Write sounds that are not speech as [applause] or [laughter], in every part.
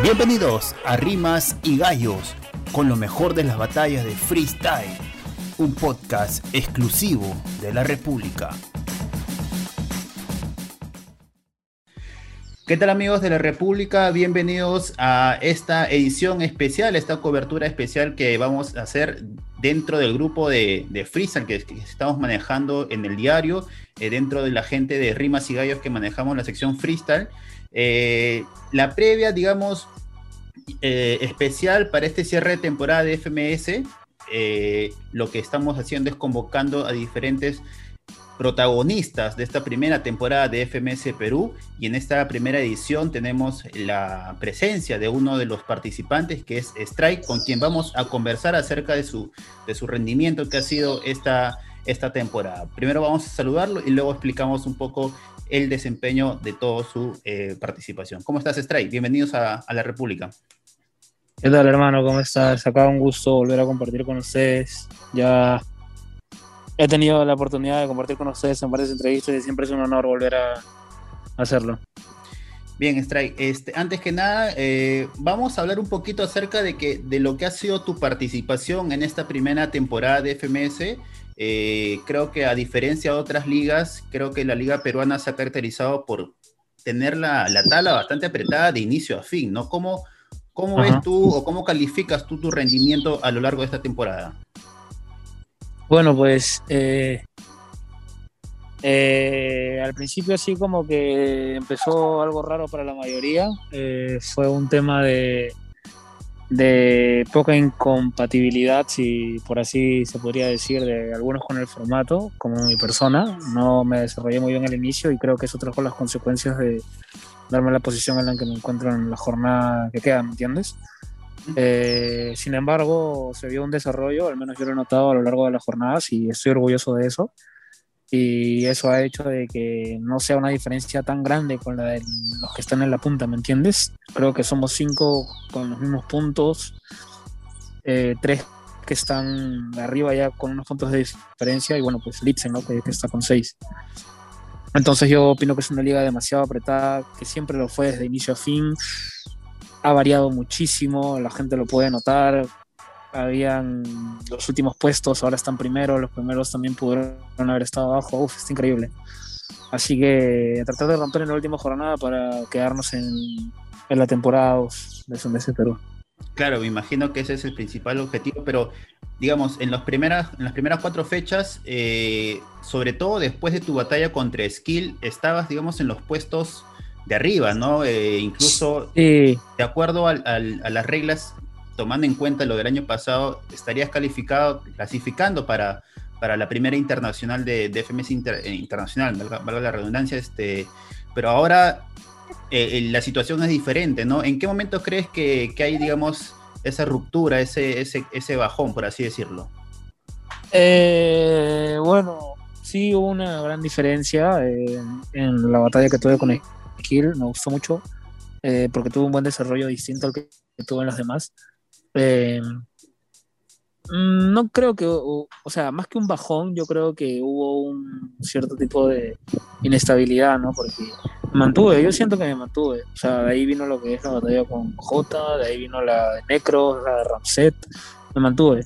Bienvenidos a Rimas y Gallos, con lo mejor de las batallas de freestyle, un podcast exclusivo de la República. ¿Qué tal amigos de la República? Bienvenidos a esta edición especial, esta cobertura especial que vamos a hacer dentro del grupo de, freestyle que, que estamos manejando en el diario, eh, dentro de la gente de Rimas y Gallos que manejamos la sección freestyle. Eh, la previa, digamos, eh, especial para este cierre de temporada de FMS, eh, lo que estamos haciendo es convocando a diferentes protagonistas de esta primera temporada de FMS Perú y en esta primera edición tenemos la presencia de uno de los participantes que es Strike con quien vamos a conversar acerca de su, de su rendimiento que ha sido esta, esta temporada. Primero vamos a saludarlo y luego explicamos un poco el desempeño de toda su eh, participación. ¿Cómo estás, Stray? Bienvenidos a, a, la República. ¿Qué tal, hermano? ¿Cómo estás? Acá un gusto volver a compartir con ustedes. Ya he tenido la oportunidad de compartir con ustedes en varias entrevistas y siempre es un honor volver a hacerlo. Bien, Stray, este, antes que nada, eh, vamos a hablar un poquito acerca de, que, de lo que ha sido tu participación en esta primera temporada de FMS. Eh, creo que a diferencia de otras ligas, creo que la liga peruana se ha caracterizado por tener la, la tabla bastante apretada de inicio a fin, ¿no? ¿Cómo, cómo ves tú o cómo calificas tú tu rendimiento a lo largo de esta temporada? Bueno, pues eh, eh, al principio así como que empezó algo raro para la mayoría. Fue un tema de, de poca incompatibilidad, si por así se podría decir, de algunos con el formato, como mi persona. No me desarrollé muy bien al inicio y creo que eso trajo las consecuencias de darme la posición en la que me encuentro en la jornada que queda, ¿me entiendes? Eh, sin embargo, se vio un desarrollo, al menos yo lo he notado a lo largo de las jornadas y estoy orgulloso de eso. Y eso ha hecho de que no sea una diferencia tan grande con la de los que están en la punta, ¿me entiendes? Creo que somos cinco con los mismos puntos, eh, tres que están arriba ya con unos puntos de diferencia y bueno, pues Lipsen, ¿no? Que, que está con seis. Entonces yo opino que es una liga demasiado apretada, que siempre lo fue desde inicio a fin. Ha variado muchísimo, la gente lo puede notar. Habían los últimos puestos, ahora están primero, los primeros también pudieron haber estado abajo. Uf, está increíble. Así que tratar de romper en la última jornada para quedarnos en, en la temporada de Sundese Perú. Claro, me imagino que ese es el principal objetivo, pero digamos, en, los primeras, en las primeras cuatro fechas, eh, sobre todo después de tu batalla contra Skill, estabas, digamos, en los puestos de arriba, ¿no? Eh, incluso, sí. de acuerdo al, al, a las reglas, tomando en cuenta lo del año pasado, estarías calificado, clasificando para, para la primera internacional de, de FMS eh, Internacional, valga, la redundancia, este, pero ahora eh, la situación es diferente, ¿no? ¿En qué momento crees que, que hay, digamos, esa ruptura, ese, ese, ese bajón, por así decirlo? Eh, bueno, sí hubo una gran diferencia eh, en la batalla que tuve con Skill, me gustó mucho, eh, porque tuvo un buen desarrollo distinto al que tuvo en los demás. Eh, no creo que, o, o, sea, más que un bajón, yo creo que hubo un cierto tipo de inestabilidad, ¿no? Porque me mantuve, yo siento que me mantuve. O sea, de ahí vino lo que es la batalla con J, de ahí vino la de Necro, la de Ramset, me mantuve.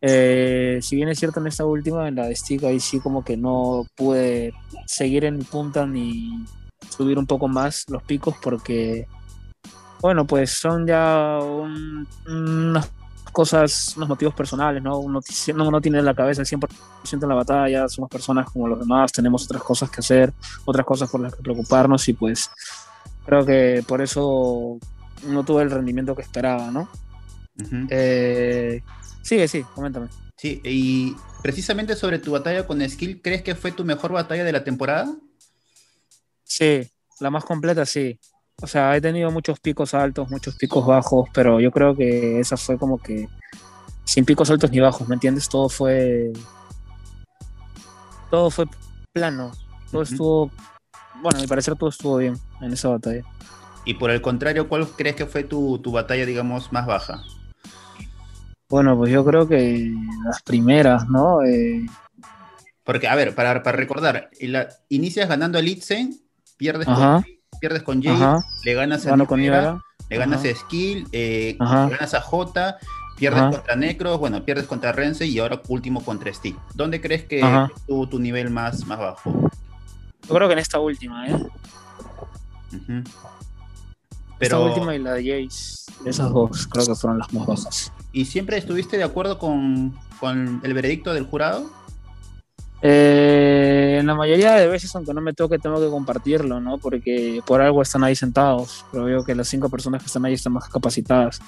Eh, si bien es cierto en esta última, en la de Stick, ahí sí como que no pude seguir en punta ni subir un poco más los picos porque, bueno, pues son ya un, unas cosas, unos motivos personales, ¿no? Uno no, no tiene la cabeza el 100% en la batalla, somos personas como los demás, tenemos otras cosas que hacer, otras cosas por las que preocuparnos y pues creo que por eso no tuve el rendimiento que esperaba, ¿no? Uh -huh. eh, sigue, sí, coméntame. Sí, y precisamente sobre tu batalla con Skill, ¿crees que fue tu mejor batalla de la temporada? Sí, la más completa, sí. O sea, he tenido muchos picos altos, muchos picos bajos, pero yo creo que esa fue como que sin picos altos ni bajos, ¿me entiendes? Todo fue. Todo fue plano. Todo uh -huh. estuvo. Bueno, a mi parecer todo estuvo bien en esa batalla. Y por el contrario, ¿cuál crees que fue tu, tu batalla, digamos, más baja? Bueno, pues yo creo que las primeras, ¿no? Eh... Porque, a ver, para, para recordar, la, inicias ganando el Itzen, pierdes Ajá. con pierdes con Jay, Ajá. le ganas a con Nivera, le ganas a Skill, eh, ganas a J, pierdes contra Necros, bueno, pierdes contra Rense y ahora último contra Steve. ¿Dónde crees que tu, tu nivel más, más bajo? Yo creo que en esta última, ¿eh? Pero... Esta última y la de Jace, esas dos creo que fueron las más bajas. ¿Y siempre estuviste de acuerdo con, con el veredicto del jurado? Eh, en la mayoría de veces, aunque no me toque, tengo que compartirlo, ¿no? Porque por algo están ahí sentados, pero veo que las cinco personas que están ahí están más capacitadas.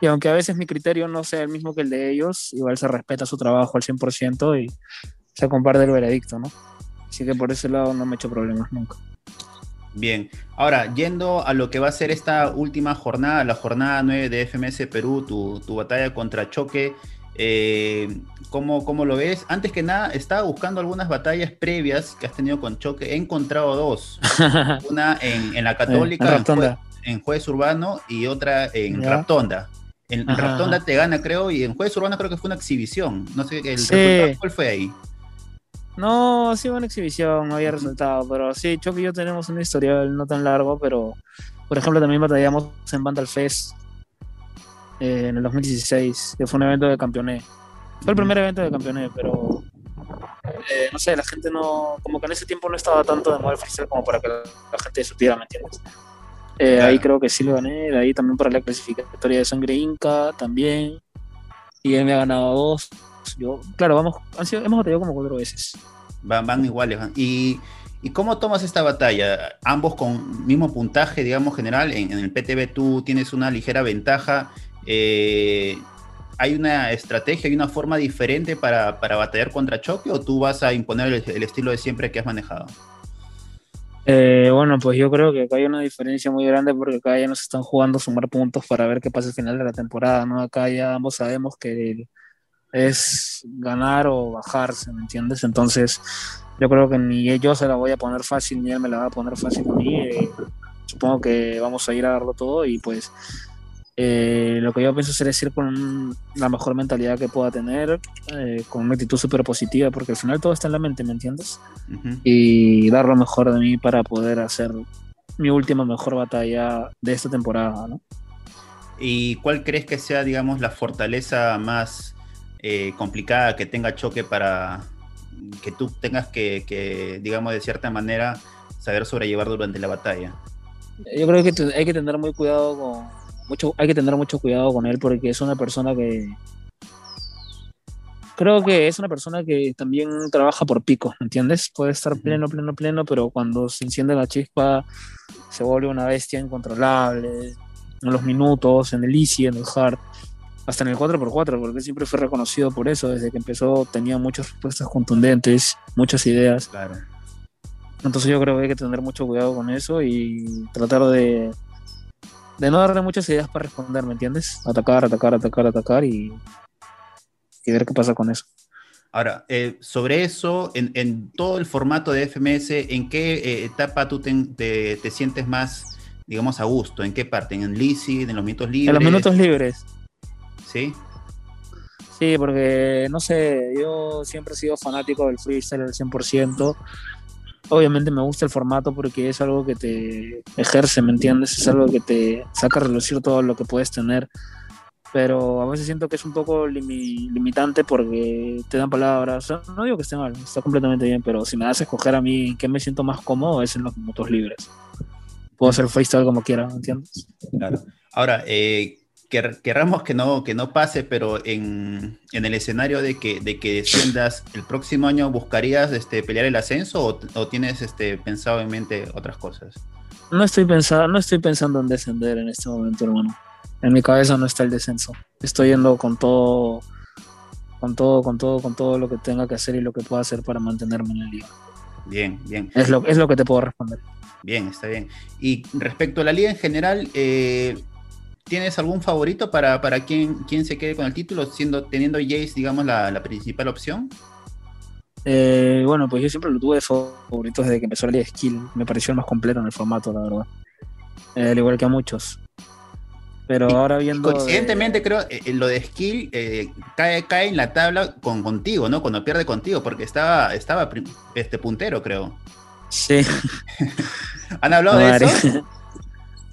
Y aunque a veces mi criterio no sea el mismo que el de ellos, igual se respeta su trabajo al 100% y se comparte el veredicto, ¿no? Así que por ese lado no me he hecho problemas nunca. Bien, ahora yendo a lo que va a ser esta última jornada, la jornada 9 de FMS Perú, tu, tu batalla contra Choque, eh, ¿cómo, lo ves? Antes que nada, estaba buscando algunas batallas previas que has tenido con Choque. He encontrado dos. [laughs] Una en, la Católica, en, juez, Urbano, y otra en Raptonda. En, Raptonda te gana, creo, y en Jueves Urbano creo que fue una exhibición. No sé, el resultado, ¿cuál fue ahí? No, sí una exhibición, no había resultado, pero sí, Choque y yo tenemos un historial no tan largo, pero por ejemplo también batallamos en Vandal Fest eh, en el 2016, que fue un evento de campeoné. Fue el primer evento de campeoné, pero eh, no sé, la gente no, como que en ese tiempo no estaba tanto de moda freestyle como para que la, gente supiera, ¿me entiendes? Eh, ahí creo que sí lo gané, de ahí también para la clasificatoria de sangre inca también, y él me ha ganado dos. Yo, claro, vamos, han sido, hemos batallado como cuatro veces. Van, van iguales. ¿Y, ¿Y cómo tomas esta batalla? Ambos con mismo puntaje, digamos, general. En, en el PTB tú tienes una ligera ventaja eh, ¿hay una estrategia, hay una forma diferente para, batallar contra Choque o tú vas a imponer el, estilo de siempre que has manejado? Eh, bueno, pues yo creo que acá hay una diferencia muy grande porque acá ya nos están jugando a sumar puntos para ver qué pasa al final de la temporada, ¿no? Acá ya ambos sabemos que es ganar o bajarse, ¿me entiendes? Entonces, yo creo que ni yo se la voy a poner fácil, ni él me la va a poner fácil a mí. Eh, supongo que vamos a ir a darlo todo y pues eh, lo que yo pienso es decir con la mejor mentalidad que pueda tener, eh, con una actitud súper positiva, porque al final todo está en la mente, ¿me entiendes? Y dar lo mejor de mí para poder hacer mi última mejor batalla de esta temporada, ¿no? ¿Y cuál crees que sea, digamos, la fortaleza más eh, complicada que tenga choque para que tú tengas que, que, digamos, de cierta manera saber sobrellevar durante la batalla? Yo creo que hay que tener muy cuidado con hay que tener mucho cuidado con él porque es una persona que creo que es una persona que también trabaja por pico, ¿entiendes? Puede estar pleno, pleno, pleno, pero cuando se enciende la chispa se vuelve una bestia incontrolable en los minutos, en el easy, en el hard, hasta en el 4x4, porque siempre fue reconocido por eso, desde que empezó tenía muchas respuestas contundentes, muchas ideas. Claro. Entonces yo creo que hay que tener mucho cuidado con eso y tratar de de no darle muchas ideas para responder, ¿me entiendes? Atacar, atacar, atacar, atacar y, y ver qué pasa con eso. Ahora, eh, sobre eso, en, todo el formato de FMS, ¿en qué eh, etapa tú te, sientes más, digamos, a gusto? ¿En qué parte? ¿En Lisi? ¿En los minutos libres? En los minutos libres. ¿Sí? Sí, porque, no sé, yo siempre he sido fanático del freestyle al 100%. Obviamente me gusta el formato porque es algo que te ejerce, ¿me entiendes? Es algo que te saca a relucir todo lo que puedes tener. Pero a veces siento que es un poco limitante porque te dan palabras. No digo que esté mal, está completamente bien, pero si me das a escoger a mí qué me siento más cómodo es en los minutos libres. Puedo hacer freestyle como quiera, ¿me entiendes? Claro. Ahora, eh, querramos que no, que no pase, pero en, el escenario de que, de que desciendas el próximo año, ¿buscarías este, pelear el ascenso o, tienes este, pensado en mente otras cosas? No estoy, pensando, no estoy pensando en descender en este momento, hermano. En mi cabeza no está el descenso. Estoy yendo con todo, con todo, con todo, con todo lo que tenga que hacer y lo que pueda hacer para mantenerme en la liga. Bien, bien. Es lo, es lo que te puedo responder. Bien, está bien. Y respecto a la liga en general, eh, ¿Tienes algún favorito para, para quien, se quede con el título, siendo, teniendo Jace, digamos, la, principal opción? Eh, bueno, pues yo siempre lo tuve de favorito desde que empezó la Liga Skill. Me pareció el más completo en el formato, la verdad. Eh, al igual que a muchos. Pero ahora viendo. Coincidentemente, creo, eh, lo de Skill cae, cae en la tabla con contigo, ¿no? Cuando pierde contigo, porque estaba, estaba este puntero, creo. Sí. [laughs] ¿Han hablado de eso? [laughs]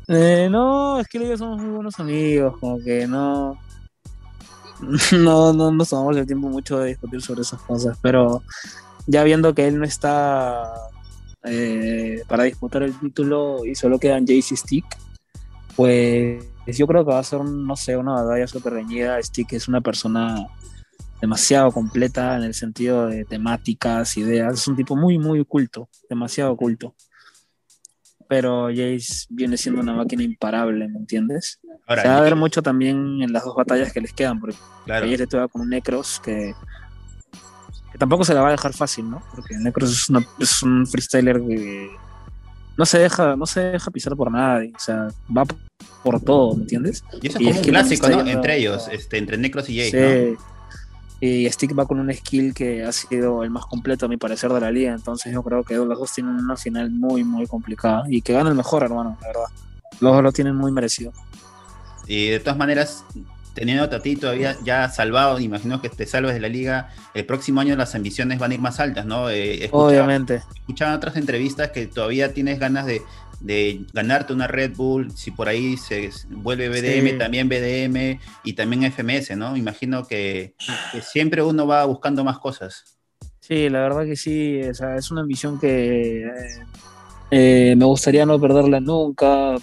Eh, no, es que ellos somos muy buenos amigos, como que no, [laughs] no, no nos tomamos el tiempo mucho de discutir sobre esas cosas, pero ya viendo que él no está eh, para disputar el título y solo quedan Jaycee Stick, pues yo creo que va a ser, no sé, una batalla súper reñida. Stick es una persona demasiado completa en el sentido de temáticas, ideas. Es un tipo muy, muy culto, demasiado culto. Pero Jace viene siendo una máquina imparable, ¿me entiendes? Se va a ver mucho también en las dos batallas que les quedan, porque claro. ayer estuve con un Necros que, tampoco se la va a dejar fácil, ¿no? Porque Necros es, una, es un freestyler que no se deja, no se deja pisar por nadie, o sea, va por todo, ¿me entiendes? Y eso es como un clásico, ¿no? Entre ellos, este, entre Necros y Jace, ¿no? Y Stick va con un skill que ha sido el más completo, a mi parecer, de la liga. Entonces, yo creo que los dos tienen una final muy, muy complicada. Y que gana el mejor, hermano, la verdad. Los dos lo tienen muy merecido. Y de todas maneras, teniendo a ti todavía ya salvado, imagino que te salves de la liga, el próximo año las ambiciones van a ir más altas, ¿no? Eh, Obviamente. Escuchaba otras entrevistas que todavía tienes ganas de, de ganarte una Red Bull, si por ahí se vuelve BDM, también BDM y también FMS, ¿no? Imagino que, siempre uno va buscando más cosas. Sí, la verdad que sí, o sea, es una ambición que eh, eh, me gustaría no perderla nunca,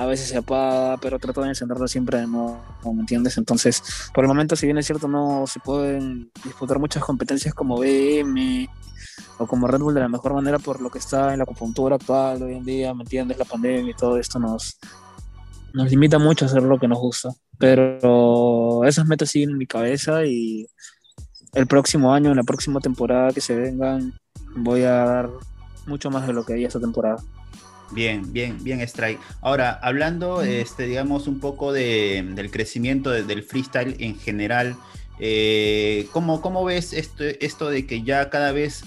a veces se apaga, pero trato de encenderla siempre de nuevo, ¿me entiendes? Entonces, por el momento, si bien es cierto, no se pueden disputar muchas competencias como BM o como Red Bull de la mejor manera por lo que está en la acupuntura actual hoy en día, ¿me entiendes? La pandemia y todo esto nos, nos limita mucho a hacer lo que nos gusta. Pero esas metas siguen en mi cabeza y el próximo año, en la próxima temporada que se vengan, voy a dar mucho más de lo que hay esta temporada. Bien, bien, bien, Strike. Ahora, hablando, este, digamos, un poco de, del crecimiento del freestyle en general, eh, ¿cómo, ¿cómo, ves esto, esto de que ya cada vez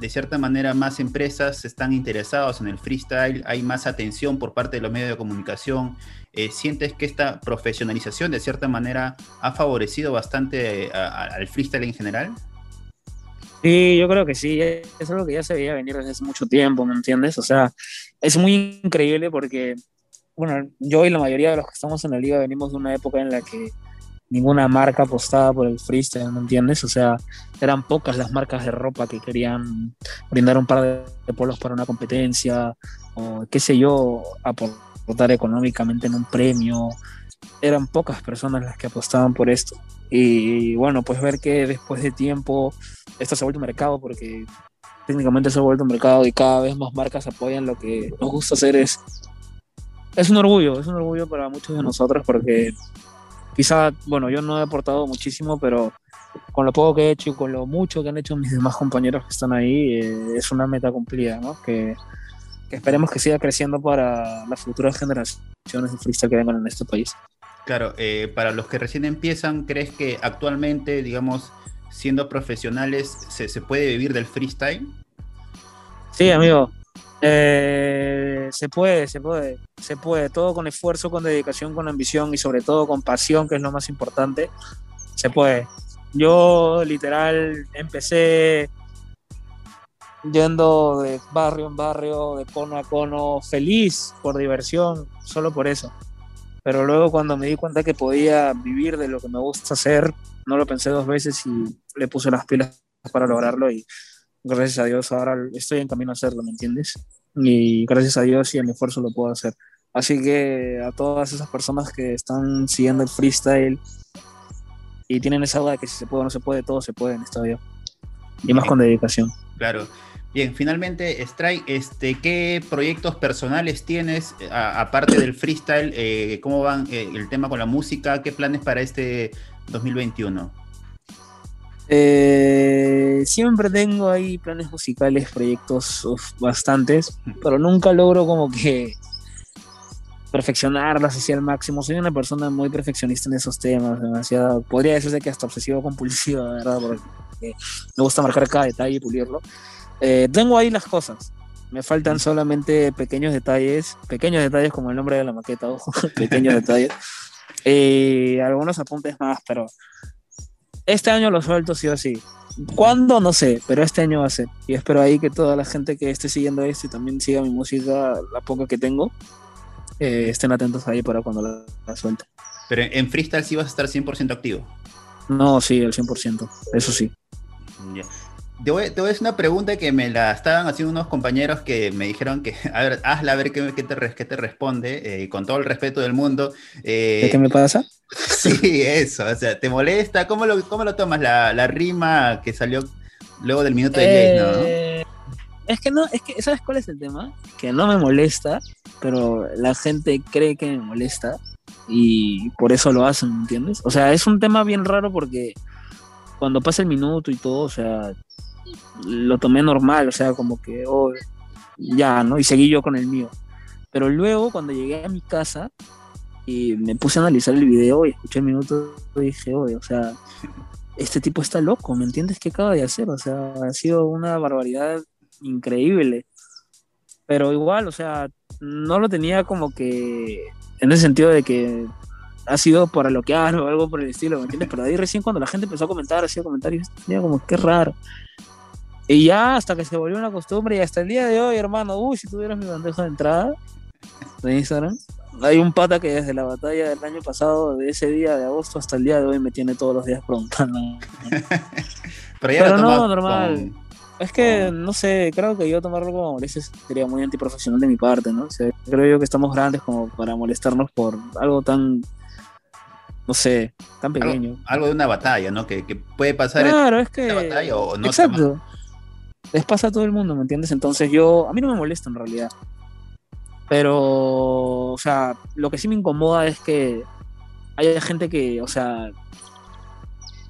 de cierta manera más empresas están interesados en el freestyle, hay más atención por parte de los medios de comunicación. Eh, ¿Sientes que esta profesionalización de cierta manera ha favorecido bastante eh, al freestyle en general? Sí, yo creo que sí, es algo que ya se veía venir desde hace mucho tiempo, ¿me entiendes? O sea, es muy increíble porque, bueno, yo y la mayoría de los que estamos en la liga venimos de una época en la que ninguna marca apostaba por el freestyle, ¿me entiendes? O sea, eran pocas las marcas de ropa que querían brindar un par de polos para una competencia, o qué sé yo, aportar económicamente en un premio. Eran pocas personas las que apostaban por esto. Y bueno, pues ver que después de tiempo esto se ha vuelto un mercado, porque técnicamente se ha vuelto un mercado y cada vez más marcas apoyan lo que nos gusta hacer es... Es un orgullo, es un orgullo para muchos de nosotros porque Quizá, bueno, yo no he aportado muchísimo, pero con lo poco que he hecho y con lo mucho que han hecho mis demás compañeros que están ahí, eh, es una meta cumplida, ¿no? Que, esperemos que siga creciendo para las futuras generaciones de freestyle que vengan en este país. Claro, eh, para los que recién empiezan, ¿crees que actualmente, digamos, siendo profesionales, se, se puede vivir del freestyle? Sí, amigo. Eh, se puede, se puede, se puede, todo con esfuerzo, con dedicación, con ambición y sobre todo con pasión, que es lo más importante, se puede. Yo literal empecé yendo de barrio en barrio, de cono a cono, feliz por diversión, solo por eso. Pero luego cuando me di cuenta que podía vivir de lo que me gusta hacer, no lo pensé dos veces y le puse las pilas para lograrlo y gracias a Dios ahora estoy en camino a hacerlo, ¿me entiendes? Y gracias a Dios y a mi esfuerzo lo puedo hacer. Así que a todas esas personas que están siguiendo el freestyle y tienen esa duda de que si se puede o no se puede, todo se puede en esta vida. Y más con dedicación. Claro. Bien, finalmente, Strike, este, ¿qué proyectos personales tienes, aparte del freestyle? Eh, ¿Cómo van eh, el tema con la música? ¿Qué planes para este 2021? Eh, siempre tengo ahí planes musicales, proyectos bastantes, pero nunca logro como que perfeccionarlas así al máximo. Soy una persona muy perfeccionista en esos temas, demasiado, podría decirse que hasta obsesivo compulsivo, ¿verdad? Porque me gusta marcar cada detalle y pulirlo. Eh, tengo ahí las cosas. Me faltan solamente pequeños detalles, pequeños detalles como el nombre de la maqueta, ojo, [laughs] pequeños detalles. [laughs] Y algunos apuntes más, pero este año lo suelto sí o sí. ¿Cuándo? No sé, pero este año va a ser. Y espero ahí que toda la gente que esté siguiendo esto y también siga mi música, la poca que tengo, eh, estén atentos ahí para cuando la, la suelte. Pero en freestyle sí vas a estar 100% activo. No, sí, el 100%, eso sí. Ya. Te voy, te voy a hacer una pregunta que me la estaban haciendo unos compañeros que me dijeron que, [laughs] a ver, hazla a ver qué, qué te, qué te responde, eh, con todo el respeto del mundo. Eh, ¿Qué me pasa? [laughs] Sí, eso, o sea, ¿te molesta? ¿Cómo lo, cómo lo tomas? La, la rima que salió luego del minuto de Jace, ¿no? Es que no, es que, ¿sabes cuál es el tema? Que no me molesta, pero la gente cree que me molesta y por eso lo hacen, ¿me entiendes? O sea, es un tema bien raro porque cuando pasa el minuto y todo, o sea, lo tomé normal, o sea, como que, oh, ya, ¿no? Y seguí yo con el mío. Pero luego, cuando llegué a mi casa y me puse a analizar el video y escuché el minuto, dije, oye, o sea, este tipo está loco, ¿me entiendes? ¿Qué acaba de hacer? O sea, ha sido una barbaridad increíble. Pero igual, o sea, no lo tenía como que en el sentido de que ha sido para lo que hago o algo por el estilo, ¿me entiendes? Pero ahí recién cuando la gente empezó a comentar, hacía comentarios, tenía como que raro. Y ya hasta que se volvió una costumbre y hasta el día de hoy, hermano, uy, si tuvieras mi bandeja de entrada de Instagram, hay un pata que desde la batalla del año pasado, de ese día de agosto hasta el día de hoy, me tiene todos los días preguntando. [laughs] Pero ya Pero no, normal. con- Es que, no sé, creo que yo tomarlo como molestia sería muy antiprofesional de mi parte, ¿no? O sea, creo yo que estamos grandes como para molestarnos por algo tan, no sé, tan pequeño. algo de una batalla, ¿no? Que, que puede pasar en Claro, es una que... batalla o no. Exacto. Les pasa a todo el mundo, ¿me entiendes? Entonces yo, a mí no me molesta en realidad. Pero, o sea, lo que sí me incomoda es que haya gente que, o sea,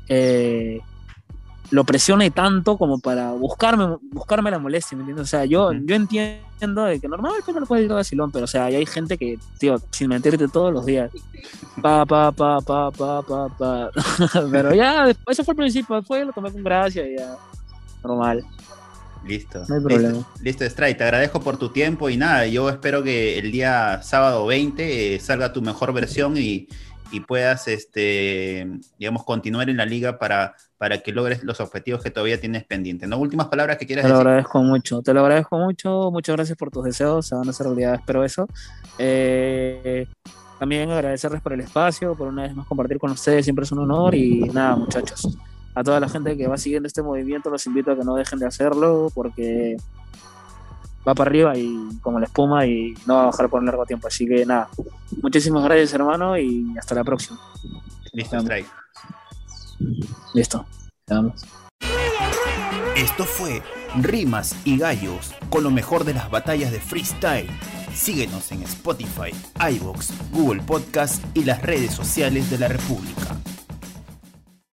eh, lo presione tanto como para buscarme, buscarme la molestia, ¿me entiendes? O sea, yo, yo entiendo de que normal que no lo puedes ir a vacilón, pero o sea, hay gente que, tío, sin mentirte todos los días, pa, pa, pa, pa, pa, pa, pa. [laughs] pero ya, después, eso fue el principio, después lo tomé con gracia y ya, normal. Listo. No hay problema. Listo, listo Stray. Te agradezco por tu tiempo y nada, yo espero que el día sábado 20 eh, salga tu mejor versión y, y puedas, este, digamos, continuar en la liga para, para que logres los objetivos que todavía tienes pendientes. ¿No? Últimas palabras que quieras Te lo decir. agradezco mucho, te lo agradezco mucho, muchas gracias por tus deseos, se van a hacer realidad, espero eso. Eh, también agradecerles por el espacio, por una vez más compartir con ustedes, siempre es un honor y nada muchachos, a toda la gente que va siguiendo este movimiento los invito a que no dejen de hacerlo porque va para arriba y como la espuma y no va a bajar por un largo tiempo, así que nada, muchísimas gracias hermano y hasta la próxima. Listo, Stray. Listo, vamos. Esto fue Rimas y Gallos con lo mejor de las batallas de freestyle. Síguenos en Spotify, iVoox, Google Podcast y las redes sociales de la República.